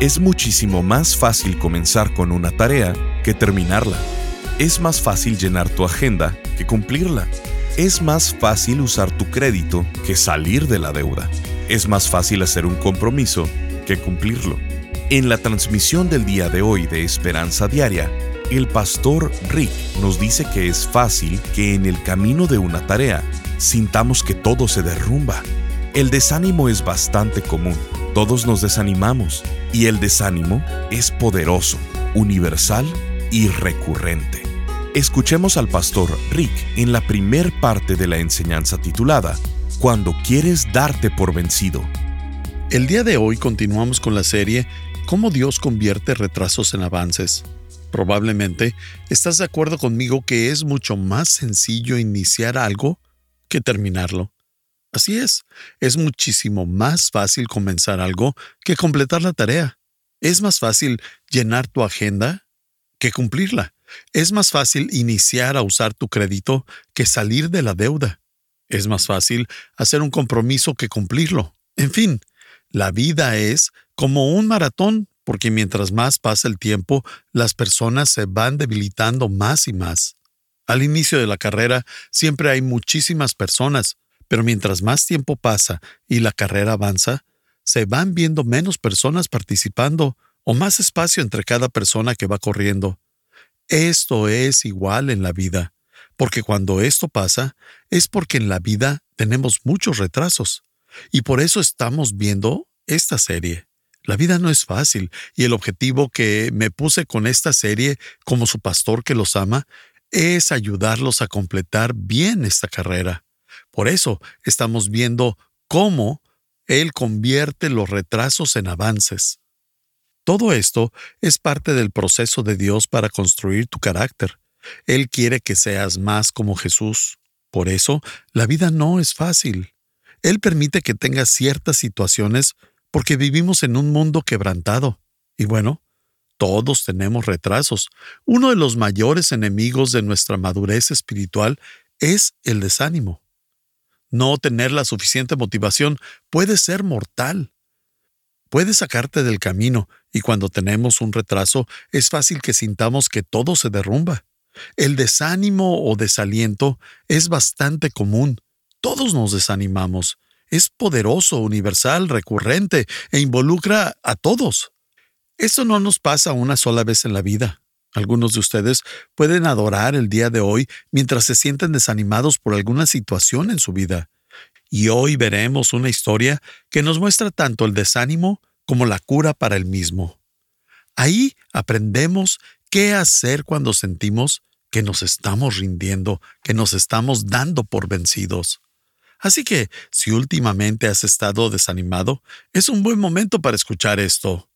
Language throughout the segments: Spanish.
Es muchísimo más fácil comenzar con una tarea que terminarla. Es más fácil llenar tu agenda que cumplirla. Es más fácil usar tu crédito que salir de la deuda. Es más fácil hacer un compromiso que cumplirlo. En la transmisión del día de hoy de Esperanza Diaria, el pastor Rick nos dice que es fácil que en el camino de una tarea sintamos que todo se derrumba. El desánimo es bastante común todos nos desanimamos y el desánimo es poderoso, universal y recurrente. Escuchemos al pastor Rick en la primer parte de la enseñanza titulada Cuando quieres darte por vencido. El día de hoy continuamos con la serie Cómo Dios convierte retrasos en avances. Probablemente estás de acuerdo conmigo que es mucho más sencillo iniciar algo que terminarlo. Así es, es muchísimo más fácil comenzar algo que completar la tarea. Es más fácil llenar tu agenda que cumplirla. Es más fácil iniciar a usar tu crédito que salir de la deuda. Es más fácil hacer un compromiso que cumplirlo. En fin, la vida es como un maratón porque mientras más pasa el tiempo, las personas se van debilitando más y más. Al inicio de la carrera siempre hay muchísimas personas, pero mientras más tiempo pasa y la carrera avanza, se van viendo menos personas participando o más espacio entre cada persona que va corriendo. Esto es igual en la vida, porque cuando esto pasa es porque en la vida tenemos muchos retrasos. Y por eso estamos viendo esta serie. La vida no es fácil y el objetivo que me puse con esta serie como su pastor que los ama es ayudarlos a completar bien esta carrera. Por eso estamos viendo cómo Él convierte los retrasos en avances. Todo esto es parte del proceso de Dios para construir tu carácter. Él quiere que seas más como Jesús. Por eso, la vida no es fácil. Él permite que tengas ciertas situaciones porque vivimos en un mundo quebrantado. Y bueno, todos tenemos retrasos. Uno de los mayores enemigos de nuestra madurez espiritual es el desánimo. No tener la suficiente motivación puede ser mortal. Puede sacarte del camino y cuando tenemos un retraso es fácil que sintamos que todo se derrumba. El desánimo o desaliento es bastante común. Todos nos desanimamos. Es poderoso, universal, recurrente e involucra a todos. Esto no nos pasa una sola vez en la vida. Algunos de ustedes pueden adorar el día de hoy mientras se sienten desanimados por alguna situación en su vida. Y hoy veremos una historia que nos muestra tanto el desánimo como la cura para el mismo. Ahí aprendemos qué hacer cuando sentimos que nos estamos rindiendo, que nos estamos dando por vencidos. Así que, si últimamente has estado desanimado, es un buen momento para escuchar esto.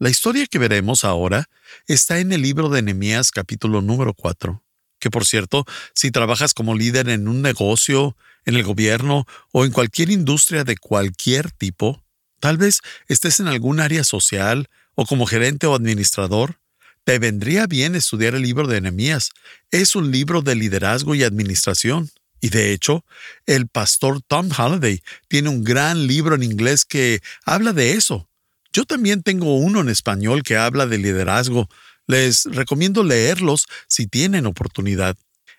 La historia que veremos ahora está en el libro de Nehemías capítulo número 4, que por cierto, si trabajas como líder en un negocio, en el gobierno o en cualquier industria de cualquier tipo, tal vez estés en algún área social o como gerente o administrador, te vendría bien estudiar el libro de Nehemías. Es un libro de liderazgo y administración. Y de hecho, el pastor Tom Halliday tiene un gran libro en inglés que habla de eso, yo también tengo uno en español que habla de liderazgo. Les recomiendo leerlos si tienen oportunidad.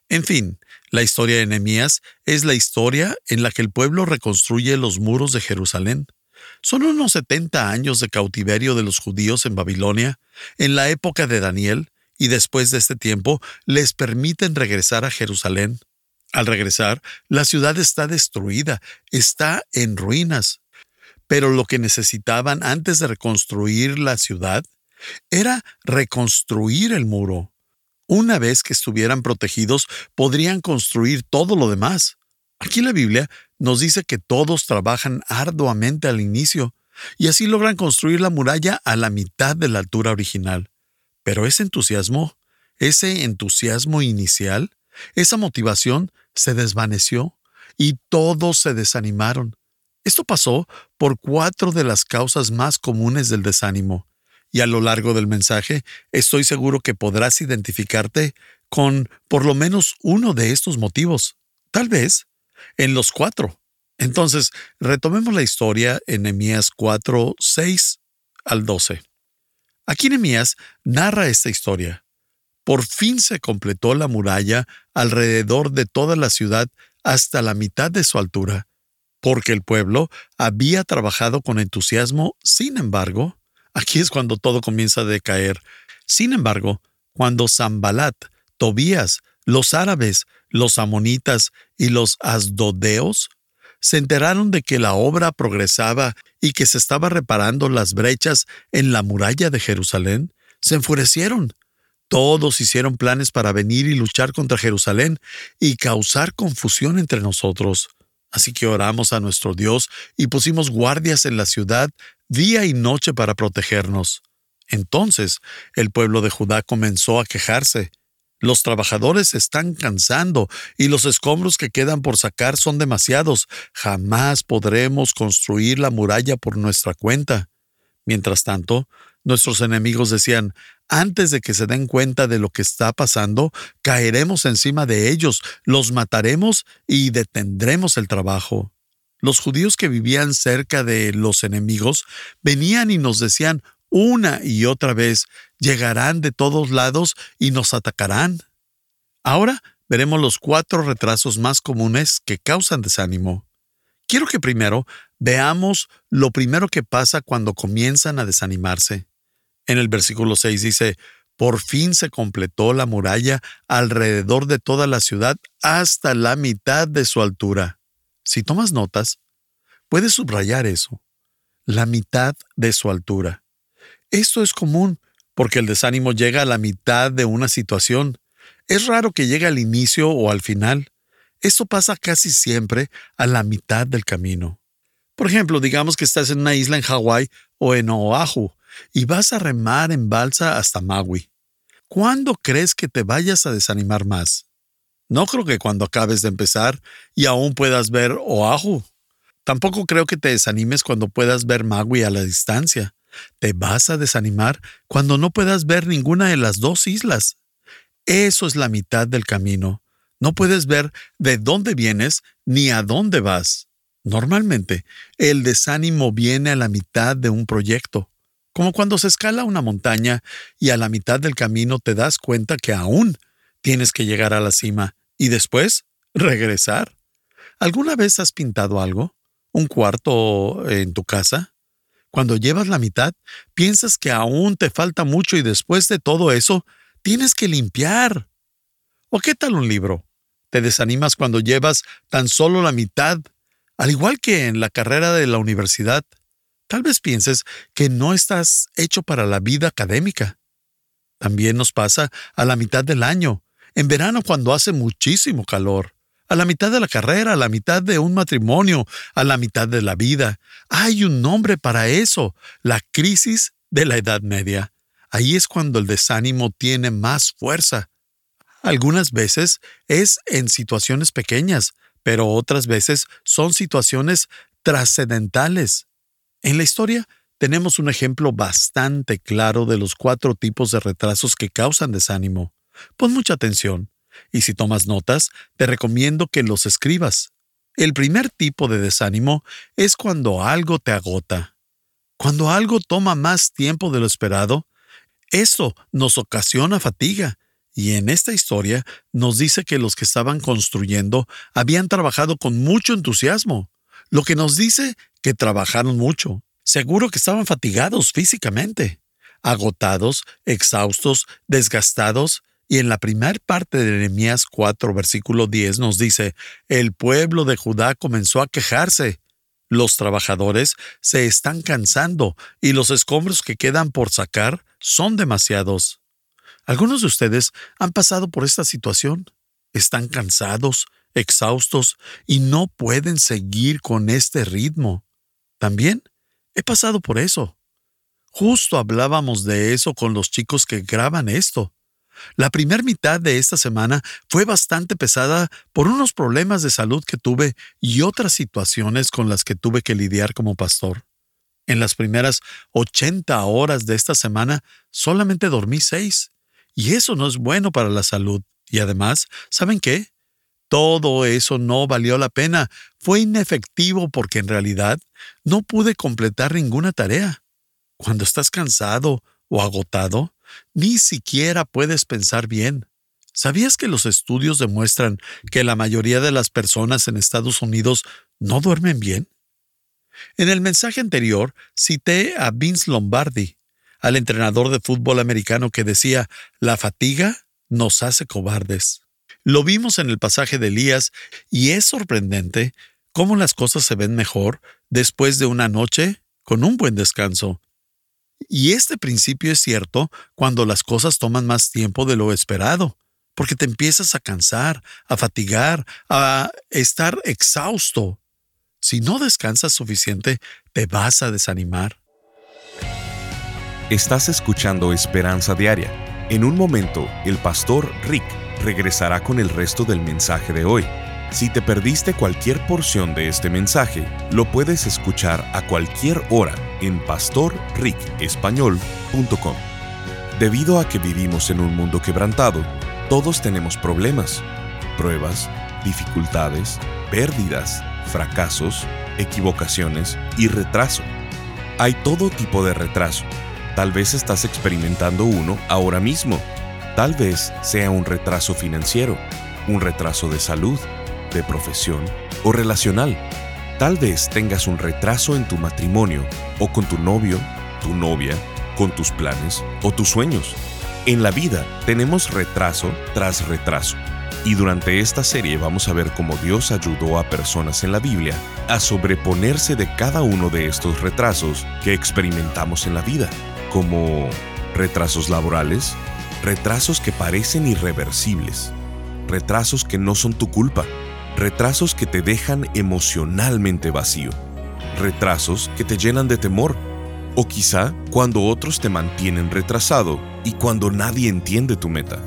En fin, la historia de Nehemías es la historia en la que el pueblo reconstruye los muros de Jerusalén. Son unos 70 años de cautiverio de los judíos en Babilonia, en la época de Daniel, y después de este tiempo les permiten regresar a Jerusalén. Al regresar, la ciudad está destruida, está en ruinas. Pero lo que necesitaban antes de reconstruir la ciudad era reconstruir el muro. Una vez que estuvieran protegidos, podrían construir todo lo demás. Aquí la Biblia nos dice que todos trabajan arduamente al inicio, y así logran construir la muralla a la mitad de la altura original. Pero ese entusiasmo ese entusiasmo inicial, esa motivación se desvaneció y todos se desanimaron. Esto pasó por cuatro de las causas más comunes del desánimo, y a lo largo del mensaje estoy seguro que podrás identificarte con por lo menos uno de estos motivos, tal vez en los cuatro. Entonces, retomemos la historia en Nehemías 4, 6 al 12. Aquí Nehemías narra esta historia. Por fin se completó la muralla alrededor de toda la ciudad hasta la mitad de su altura, porque el pueblo había trabajado con entusiasmo, sin embargo, aquí es cuando todo comienza a decaer. Sin embargo, cuando Zambalat, Tobías, los árabes, los amonitas y los asdodeos se enteraron de que la obra progresaba y que se estaba reparando las brechas en la muralla de Jerusalén, se enfurecieron. Todos hicieron planes para venir y luchar contra Jerusalén y causar confusión entre nosotros. Así que oramos a nuestro Dios y pusimos guardias en la ciudad día y noche para protegernos. Entonces el pueblo de Judá comenzó a quejarse. Los trabajadores están cansando y los escombros que quedan por sacar son demasiados. Jamás podremos construir la muralla por nuestra cuenta. Mientras tanto, nuestros enemigos decían, antes de que se den cuenta de lo que está pasando, caeremos encima de ellos, los mataremos y detendremos el trabajo. Los judíos que vivían cerca de los enemigos venían y nos decían una y otra vez, llegarán de todos lados y nos atacarán. Ahora veremos los cuatro retrasos más comunes que causan desánimo. Quiero que primero veamos lo primero que pasa cuando comienzan a desanimarse. En el versículo 6 dice, por fin se completó la muralla alrededor de toda la ciudad hasta la mitad de su altura. Si tomas notas, puedes subrayar eso. La mitad de su altura. Esto es común porque el desánimo llega a la mitad de una situación. Es raro que llegue al inicio o al final. Esto pasa casi siempre a la mitad del camino. Por ejemplo, digamos que estás en una isla en Hawái o en Oahu y vas a remar en balsa hasta Maui. ¿Cuándo crees que te vayas a desanimar más? No creo que cuando acabes de empezar y aún puedas ver Oahu. Tampoco creo que te desanimes cuando puedas ver Maui a la distancia. Te vas a desanimar cuando no puedas ver ninguna de las dos islas. Eso es la mitad del camino. No puedes ver de dónde vienes ni a dónde vas. Normalmente, el desánimo viene a la mitad de un proyecto, como cuando se escala una montaña y a la mitad del camino te das cuenta que aún tienes que llegar a la cima y después regresar. ¿Alguna vez has pintado algo? ¿Un cuarto en tu casa? Cuando llevas la mitad, piensas que aún te falta mucho y después de todo eso, tienes que limpiar. ¿O qué tal un libro? Te desanimas cuando llevas tan solo la mitad, al igual que en la carrera de la universidad. Tal vez pienses que no estás hecho para la vida académica. También nos pasa a la mitad del año, en verano cuando hace muchísimo calor a la mitad de la carrera, a la mitad de un matrimonio, a la mitad de la vida. Hay un nombre para eso, la crisis de la Edad Media. Ahí es cuando el desánimo tiene más fuerza. Algunas veces es en situaciones pequeñas, pero otras veces son situaciones trascendentales. En la historia tenemos un ejemplo bastante claro de los cuatro tipos de retrasos que causan desánimo. Pon mucha atención y si tomas notas, te recomiendo que los escribas. El primer tipo de desánimo es cuando algo te agota. Cuando algo toma más tiempo de lo esperado, eso nos ocasiona fatiga. Y en esta historia nos dice que los que estaban construyendo habían trabajado con mucho entusiasmo, lo que nos dice que trabajaron mucho. Seguro que estaban fatigados físicamente, agotados, exhaustos, desgastados, y en la primera parte de Nehemías 4, versículo 10 nos dice, el pueblo de Judá comenzó a quejarse. Los trabajadores se están cansando y los escombros que quedan por sacar son demasiados. Algunos de ustedes han pasado por esta situación. Están cansados, exhaustos y no pueden seguir con este ritmo. También he pasado por eso. Justo hablábamos de eso con los chicos que graban esto. La primera mitad de esta semana fue bastante pesada por unos problemas de salud que tuve y otras situaciones con las que tuve que lidiar como pastor. En las primeras 80 horas de esta semana solamente dormí seis, y eso no es bueno para la salud. Y además, ¿saben qué? Todo eso no valió la pena, fue inefectivo porque en realidad no pude completar ninguna tarea. Cuando estás cansado o agotado, ni siquiera puedes pensar bien. ¿Sabías que los estudios demuestran que la mayoría de las personas en Estados Unidos no duermen bien? En el mensaje anterior cité a Vince Lombardi, al entrenador de fútbol americano que decía, la fatiga nos hace cobardes. Lo vimos en el pasaje de Elías y es sorprendente cómo las cosas se ven mejor después de una noche con un buen descanso. Y este principio es cierto cuando las cosas toman más tiempo de lo esperado, porque te empiezas a cansar, a fatigar, a estar exhausto. Si no descansas suficiente, te vas a desanimar. Estás escuchando Esperanza Diaria. En un momento, el pastor Rick regresará con el resto del mensaje de hoy. Si te perdiste cualquier porción de este mensaje, lo puedes escuchar a cualquier hora en pastorricespañol.com. Debido a que vivimos en un mundo quebrantado, todos tenemos problemas, pruebas, dificultades, pérdidas, fracasos, equivocaciones y retraso. Hay todo tipo de retraso. Tal vez estás experimentando uno ahora mismo. Tal vez sea un retraso financiero, un retraso de salud, de profesión o relacional. Tal vez tengas un retraso en tu matrimonio o con tu novio, tu novia, con tus planes o tus sueños. En la vida tenemos retraso tras retraso. Y durante esta serie vamos a ver cómo Dios ayudó a personas en la Biblia a sobreponerse de cada uno de estos retrasos que experimentamos en la vida, como retrasos laborales, retrasos que parecen irreversibles, retrasos que no son tu culpa, retrasos que te dejan emocionalmente vacío, retrasos que te llenan de temor, o quizá cuando otros te mantienen retrasado y cuando nadie entiende tu meta.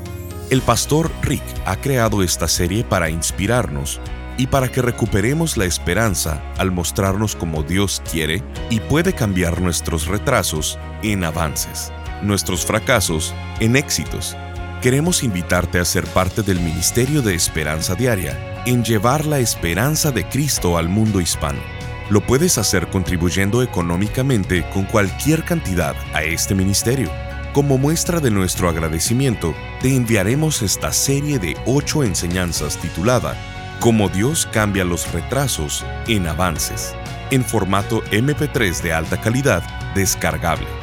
El pastor Rick ha creado esta serie para inspirarnos y para que recuperemos la esperanza al mostrarnos como Dios quiere y puede cambiar nuestros retrasos en avances, nuestros fracasos en éxitos. Queremos invitarte a ser parte del Ministerio de Esperanza Diaria en llevar la esperanza de Cristo al mundo hispano. Lo puedes hacer contribuyendo económicamente con cualquier cantidad a este ministerio. Como muestra de nuestro agradecimiento, te enviaremos esta serie de ocho enseñanzas titulada Cómo Dios cambia los retrasos en avances, en formato MP3 de alta calidad descargable.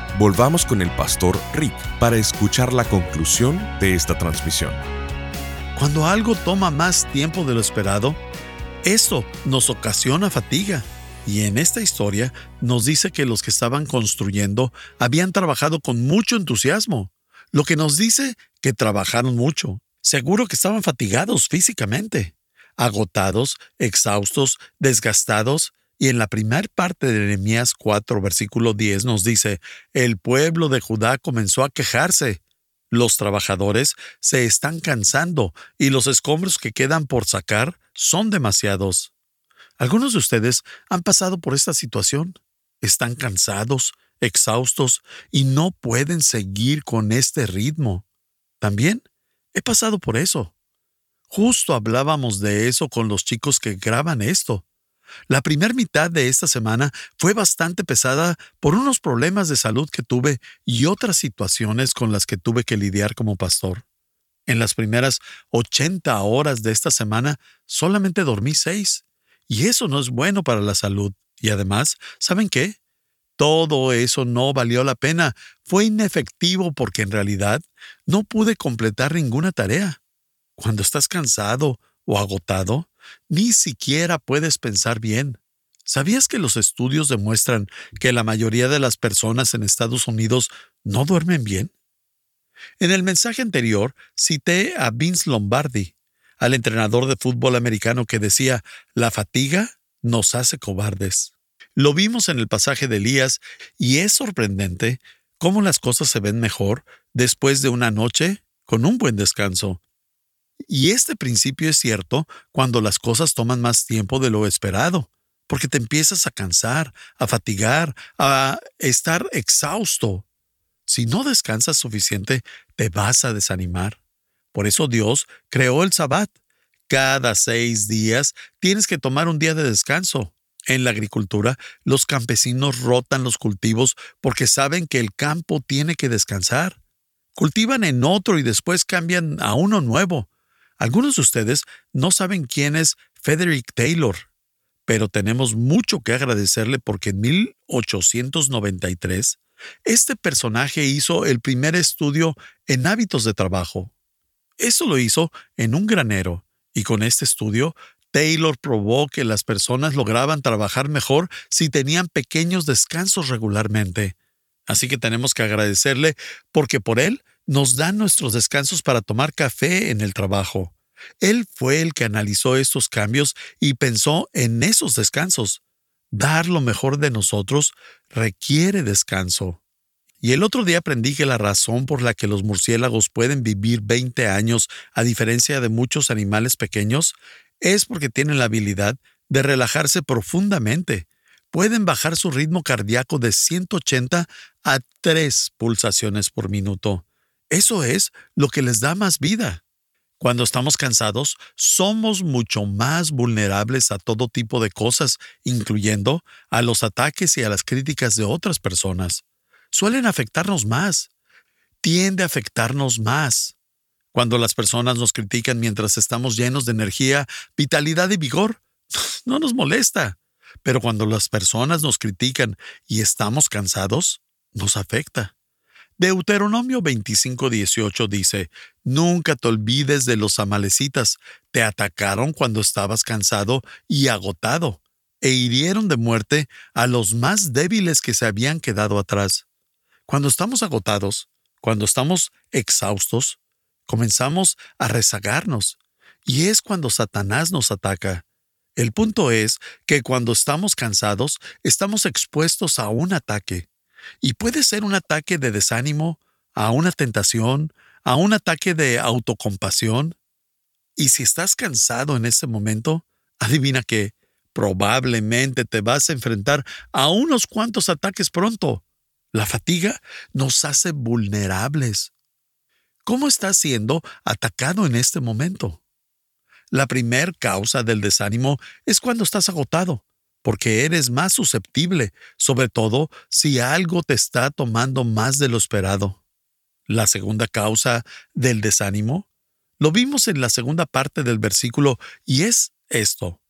volvamos con el pastor Rick para escuchar la conclusión de esta transmisión. Cuando algo toma más tiempo de lo esperado, eso nos ocasiona fatiga. Y en esta historia nos dice que los que estaban construyendo habían trabajado con mucho entusiasmo, lo que nos dice que trabajaron mucho. Seguro que estaban fatigados físicamente, agotados, exhaustos, desgastados, y en la primera parte de Nehemías 4, versículo 10 nos dice, el pueblo de Judá comenzó a quejarse los trabajadores se están cansando y los escombros que quedan por sacar son demasiados. Algunos de ustedes han pasado por esta situación. Están cansados, exhaustos y no pueden seguir con este ritmo. También he pasado por eso. Justo hablábamos de eso con los chicos que graban esto. La primera mitad de esta semana fue bastante pesada por unos problemas de salud que tuve y otras situaciones con las que tuve que lidiar como pastor. En las primeras 80 horas de esta semana solamente dormí seis, y eso no es bueno para la salud. Y además, ¿saben qué? Todo eso no valió la pena, fue inefectivo porque en realidad no pude completar ninguna tarea. Cuando estás cansado o agotado, ni siquiera puedes pensar bien. ¿Sabías que los estudios demuestran que la mayoría de las personas en Estados Unidos no duermen bien? En el mensaje anterior cité a Vince Lombardi, al entrenador de fútbol americano que decía, la fatiga nos hace cobardes. Lo vimos en el pasaje de Elías y es sorprendente cómo las cosas se ven mejor después de una noche con un buen descanso. Y este principio es cierto cuando las cosas toman más tiempo de lo esperado, porque te empiezas a cansar, a fatigar, a estar exhausto. Si no descansas suficiente, te vas a desanimar. Por eso Dios creó el sabbat. Cada seis días tienes que tomar un día de descanso. En la agricultura, los campesinos rotan los cultivos porque saben que el campo tiene que descansar. Cultivan en otro y después cambian a uno nuevo. Algunos de ustedes no saben quién es Frederick Taylor, pero tenemos mucho que agradecerle porque en 1893 este personaje hizo el primer estudio en hábitos de trabajo. Eso lo hizo en un granero, y con este estudio, Taylor probó que las personas lograban trabajar mejor si tenían pequeños descansos regularmente. Así que tenemos que agradecerle porque por él nos dan nuestros descansos para tomar café en el trabajo. Él fue el que analizó estos cambios y pensó en esos descansos. Dar lo mejor de nosotros requiere descanso. Y el otro día aprendí que la razón por la que los murciélagos pueden vivir 20 años a diferencia de muchos animales pequeños es porque tienen la habilidad de relajarse profundamente. Pueden bajar su ritmo cardíaco de 180 a 3 pulsaciones por minuto. Eso es lo que les da más vida. Cuando estamos cansados, somos mucho más vulnerables a todo tipo de cosas, incluyendo a los ataques y a las críticas de otras personas. Suelen afectarnos más. Tiende a afectarnos más. Cuando las personas nos critican mientras estamos llenos de energía, vitalidad y vigor, no nos molesta. Pero cuando las personas nos critican y estamos cansados, nos afecta. Deuteronomio 25:18 dice, Nunca te olvides de los amalecitas, te atacaron cuando estabas cansado y agotado, e hirieron de muerte a los más débiles que se habían quedado atrás. Cuando estamos agotados, cuando estamos exhaustos, comenzamos a rezagarnos, y es cuando Satanás nos ataca. El punto es que cuando estamos cansados, estamos expuestos a un ataque. Y puede ser un ataque de desánimo, a una tentación, a un ataque de autocompasión. Y si estás cansado en ese momento, adivina que probablemente te vas a enfrentar a unos cuantos ataques pronto. La fatiga nos hace vulnerables. ¿Cómo estás siendo atacado en este momento? La primer causa del desánimo es cuando estás agotado, porque eres más susceptible, sobre todo si algo te está tomando más de lo esperado. La segunda causa del desánimo lo vimos en la segunda parte del versículo y es esto,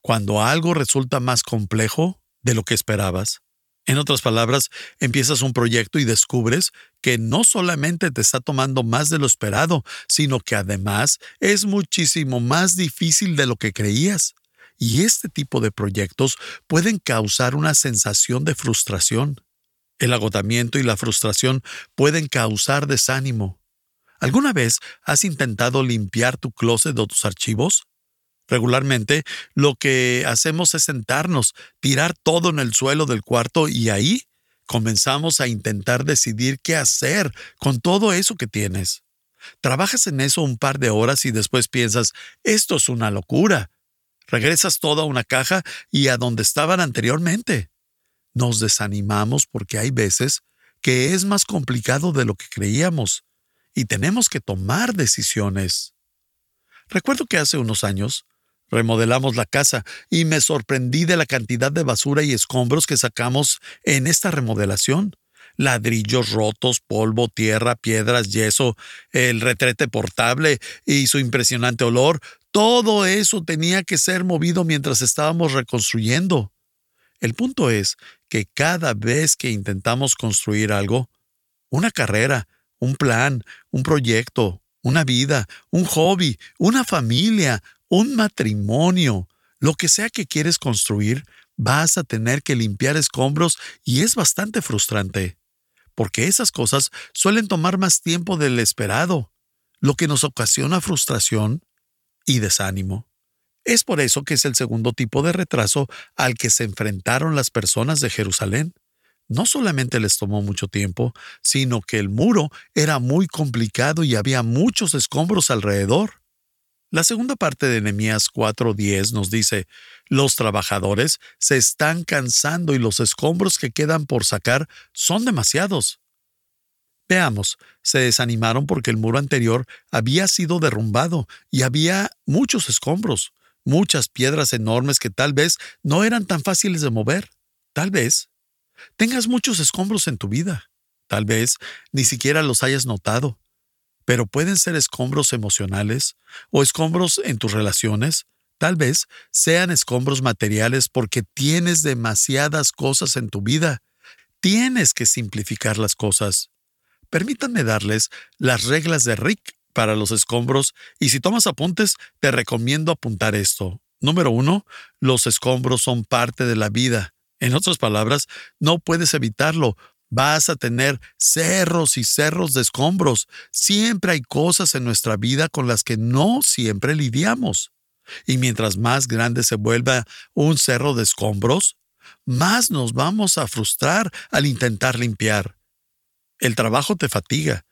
cuando algo resulta más complejo de lo que esperabas. En otras palabras, empiezas un proyecto y descubres que no solamente te está tomando más de lo esperado, sino que además es muchísimo más difícil de lo que creías. Y este tipo de proyectos pueden causar una sensación de frustración. El agotamiento y la frustración pueden causar desánimo. ¿Alguna vez has intentado limpiar tu closet o tus archivos? Regularmente lo que hacemos es sentarnos, tirar todo en el suelo del cuarto y ahí comenzamos a intentar decidir qué hacer con todo eso que tienes. Trabajas en eso un par de horas y después piensas, esto es una locura, regresas todo a una caja y a donde estaban anteriormente. Nos desanimamos porque hay veces que es más complicado de lo que creíamos y tenemos que tomar decisiones. Recuerdo que hace unos años remodelamos la casa y me sorprendí de la cantidad de basura y escombros que sacamos en esta remodelación. Ladrillos rotos, polvo, tierra, piedras, yeso, el retrete portable y su impresionante olor, todo eso tenía que ser movido mientras estábamos reconstruyendo. El punto es que cada vez que intentamos construir algo, una carrera, un plan, un proyecto, una vida, un hobby, una familia, un matrimonio, lo que sea que quieres construir, vas a tener que limpiar escombros y es bastante frustrante, porque esas cosas suelen tomar más tiempo del esperado, lo que nos ocasiona frustración y desánimo. Es por eso que es el segundo tipo de retraso al que se enfrentaron las personas de Jerusalén. No solamente les tomó mucho tiempo, sino que el muro era muy complicado y había muchos escombros alrededor. La segunda parte de Nehemías 4:10 nos dice, los trabajadores se están cansando y los escombros que quedan por sacar son demasiados. Veamos, se desanimaron porque el muro anterior había sido derrumbado y había muchos escombros, muchas piedras enormes que tal vez no eran tan fáciles de mover. Tal vez tengas muchos escombros en tu vida. Tal vez ni siquiera los hayas notado pero pueden ser escombros emocionales o escombros en tus relaciones. Tal vez sean escombros materiales porque tienes demasiadas cosas en tu vida. Tienes que simplificar las cosas. Permítanme darles las reglas de Rick para los escombros y si tomas apuntes, te recomiendo apuntar esto. Número uno, los escombros son parte de la vida. En otras palabras, no puedes evitarlo. Vas a tener cerros y cerros de escombros. Siempre hay cosas en nuestra vida con las que no siempre lidiamos. Y mientras más grande se vuelva un cerro de escombros, más nos vamos a frustrar al intentar limpiar. El trabajo te fatiga,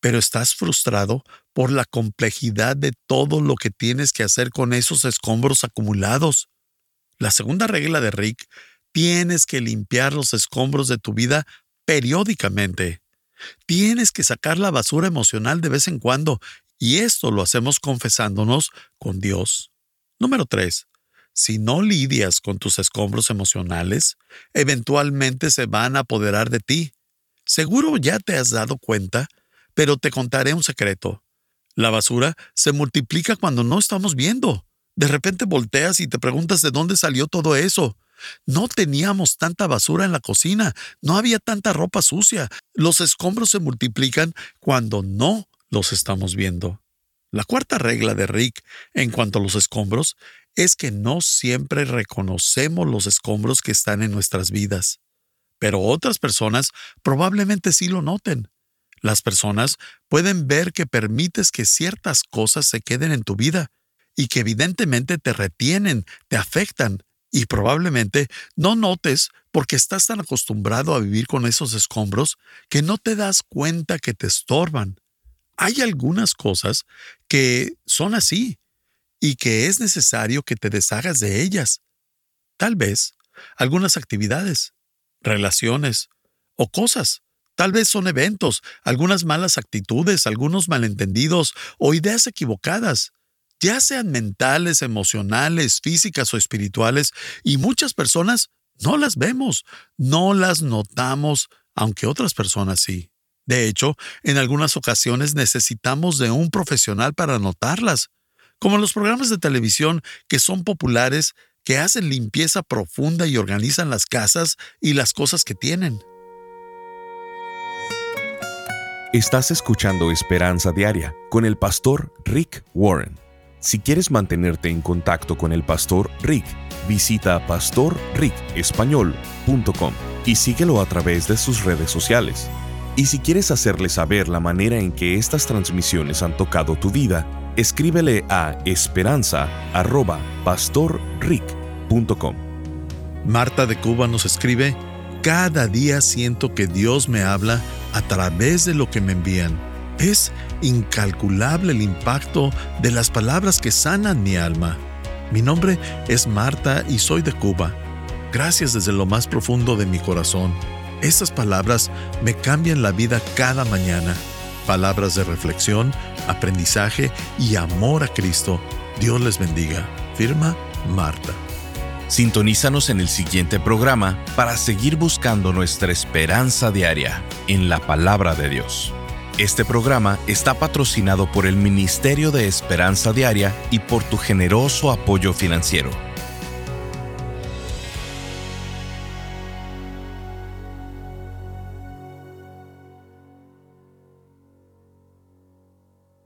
pero estás frustrado por la complejidad de todo lo que tienes que hacer con esos escombros acumulados. La segunda regla de Rick, tienes que limpiar los escombros de tu vida periódicamente. Tienes que sacar la basura emocional de vez en cuando, y esto lo hacemos confesándonos con Dios. Número 3. Si no lidias con tus escombros emocionales, eventualmente se van a apoderar de ti. Seguro ya te has dado cuenta, pero te contaré un secreto. La basura se multiplica cuando no estamos viendo. De repente volteas y te preguntas de dónde salió todo eso. No teníamos tanta basura en la cocina, no había tanta ropa sucia. Los escombros se multiplican cuando no los estamos viendo. La cuarta regla de Rick en cuanto a los escombros es que no siempre reconocemos los escombros que están en nuestras vidas. Pero otras personas probablemente sí lo noten. Las personas pueden ver que permites que ciertas cosas se queden en tu vida y que evidentemente te retienen, te afectan y probablemente no notes porque estás tan acostumbrado a vivir con esos escombros que no te das cuenta que te estorban. Hay algunas cosas que son así y que es necesario que te deshagas de ellas. Tal vez algunas actividades, relaciones o cosas. Tal vez son eventos, algunas malas actitudes, algunos malentendidos o ideas equivocadas ya sean mentales, emocionales, físicas o espirituales, y muchas personas no las vemos, no las notamos, aunque otras personas sí. De hecho, en algunas ocasiones necesitamos de un profesional para notarlas, como los programas de televisión que son populares, que hacen limpieza profunda y organizan las casas y las cosas que tienen. Estás escuchando Esperanza Diaria con el pastor Rick Warren. Si quieres mantenerte en contacto con el pastor Rick, visita pastorricespañol.com y síguelo a través de sus redes sociales. Y si quieres hacerle saber la manera en que estas transmisiones han tocado tu vida, escríbele a esperanza.pastorrick.com. Marta de Cuba nos escribe, Cada día siento que Dios me habla a través de lo que me envían es incalculable el impacto de las palabras que sanan mi alma. Mi nombre es Marta y soy de Cuba. Gracias desde lo más profundo de mi corazón. Estas palabras me cambian la vida cada mañana. Palabras de reflexión, aprendizaje y amor a Cristo. Dios les bendiga. Firma Marta. Sintonízanos en el siguiente programa para seguir buscando nuestra esperanza diaria en la palabra de Dios. Este programa está patrocinado por el Ministerio de Esperanza Diaria y por tu generoso apoyo financiero.